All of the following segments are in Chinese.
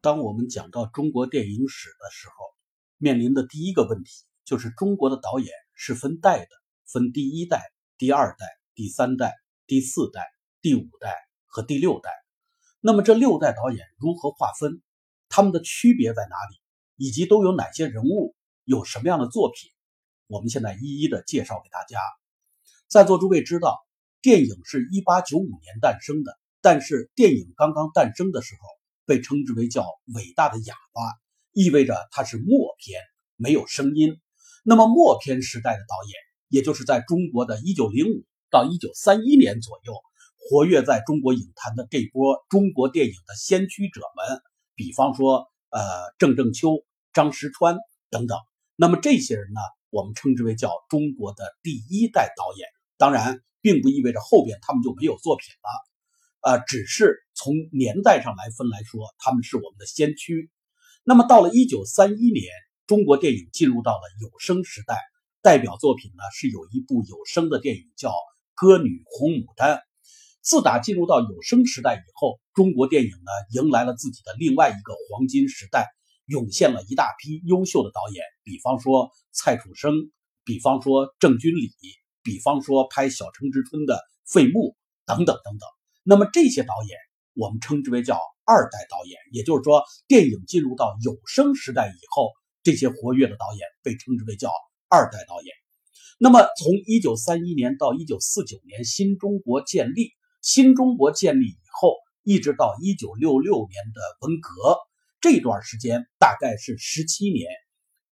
当我们讲到中国电影史的时候，面临的第一个问题就是中国的导演是分代的，分第一代、第二代、第三代、第四代、第五代和第六代。那么这六代导演如何划分？他们的区别在哪里？以及都有哪些人物？有什么样的作品？我们现在一一的介绍给大家。在座诸位知道，电影是一八九五年诞生的，但是电影刚刚诞生的时候。被称之为叫伟大的哑巴，意味着它是默片，没有声音。那么默片时代的导演，也就是在中国的一九零五到一九三一年左右，活跃在中国影坛的这波中国电影的先驱者们，比方说呃郑正秋、张石川等等。那么这些人呢，我们称之为叫中国的第一代导演。当然，并不意味着后边他们就没有作品了。呃，只是从年代上来分来说，他们是我们的先驱。那么到了一九三一年，中国电影进入到了有声时代，代表作品呢是有一部有声的电影叫《歌女红牡丹》。自打进入到有声时代以后，中国电影呢迎来了自己的另外一个黄金时代，涌现了一大批优秀的导演，比方说蔡楚生，比方说郑君里，比方说拍《小城之春》的费穆等等等等。那么这些导演，我们称之为叫二代导演，也就是说，电影进入到有声时代以后，这些活跃的导演被称之为叫二代导演。那么从一九三一年到一九四九年，新中国建立，新中国建立以后，一直到一九六六年的文革这段时间，大概是十七年。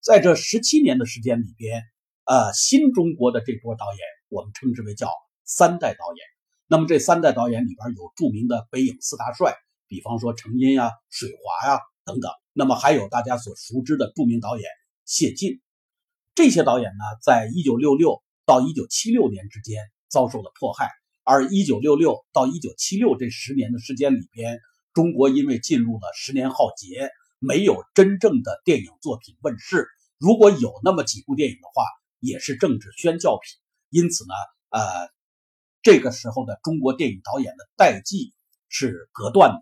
在这十七年的时间里边，呃，新中国的这波导演，我们称之为叫三代导演。那么这三代导演里边有著名的北影四大帅，比方说程荫呀、水华呀等等。那么还有大家所熟知的著名导演谢晋。这些导演呢，在一九六六到一九七六年之间遭受了迫害，而一九六六到一九七六这十年的时间里边，中国因为进入了十年浩劫，没有真正的电影作品问世。如果有那么几部电影的话，也是政治宣教品。因此呢，呃。这个时候的中国电影导演的代际是隔断的。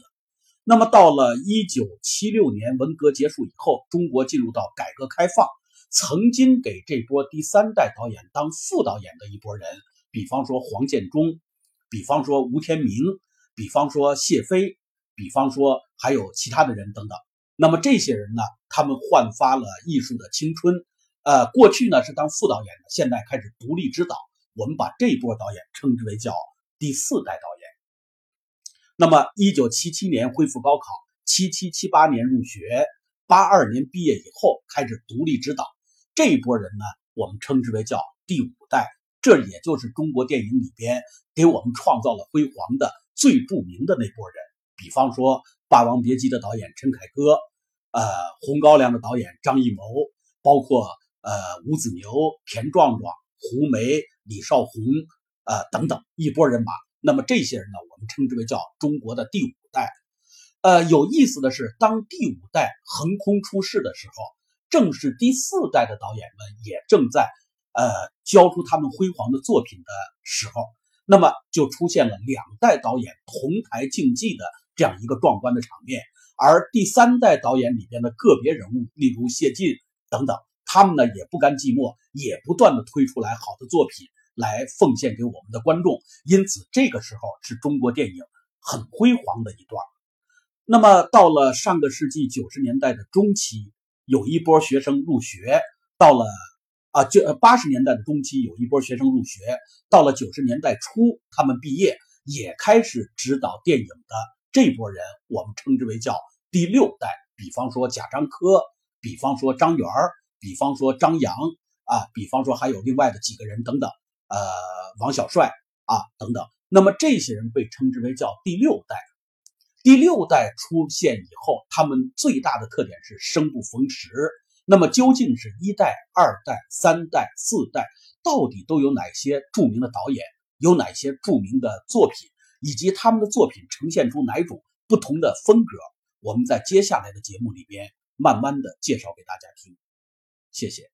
那么到了一九七六年文革结束以后，中国进入到改革开放，曾经给这波第三代导演当副导演的一波人，比方说黄建中，比方说吴天明，比方说谢飞，比方说还有其他的人等等。那么这些人呢，他们焕发了艺术的青春。呃，过去呢是当副导演的，现在开始独立指导。我们把这一波导演称之为叫第四代导演。那么，一九七七年恢复高考，七七七八年入学，八二年毕业以后开始独立指导。这一波人呢，我们称之为叫第五代。这也就是中国电影里边给我们创造了辉煌的最著名的那波人。比方说《霸王别姬》的导演陈凯歌，呃，《红高粱》的导演张艺谋，包括呃吴子牛、田壮壮。胡梅、李少红，呃，等等一波人马。那么这些人呢，我们称之为叫中国的第五代。呃，有意思的是，当第五代横空出世的时候，正是第四代的导演们也正在呃交出他们辉煌的作品的时候。那么就出现了两代导演同台竞技的这样一个壮观的场面。而第三代导演里边的个别人物，例如谢晋等等。他们呢也不甘寂寞，也不断的推出来好的作品来奉献给我们的观众。因此，这个时候是中国电影很辉煌的一段。那么，到了上个世纪九十年代的中期，有一波学生入学；到了啊，就八十年代的中期，有一波学生入学；到了九十年代初，他们毕业，也开始指导电影的这波人，我们称之为叫第六代。比方说贾樟柯，比方说张元儿。比方说张扬啊，比方说还有另外的几个人等等，呃，王小帅啊等等。那么这些人被称之为叫第六代。第六代出现以后，他们最大的特点是生不逢时。那么究竟是一代、二代、三代、四代，到底都有哪些著名的导演，有哪些著名的作品，以及他们的作品呈现出哪种不同的风格？我们在接下来的节目里边慢慢的介绍给大家听。谢谢。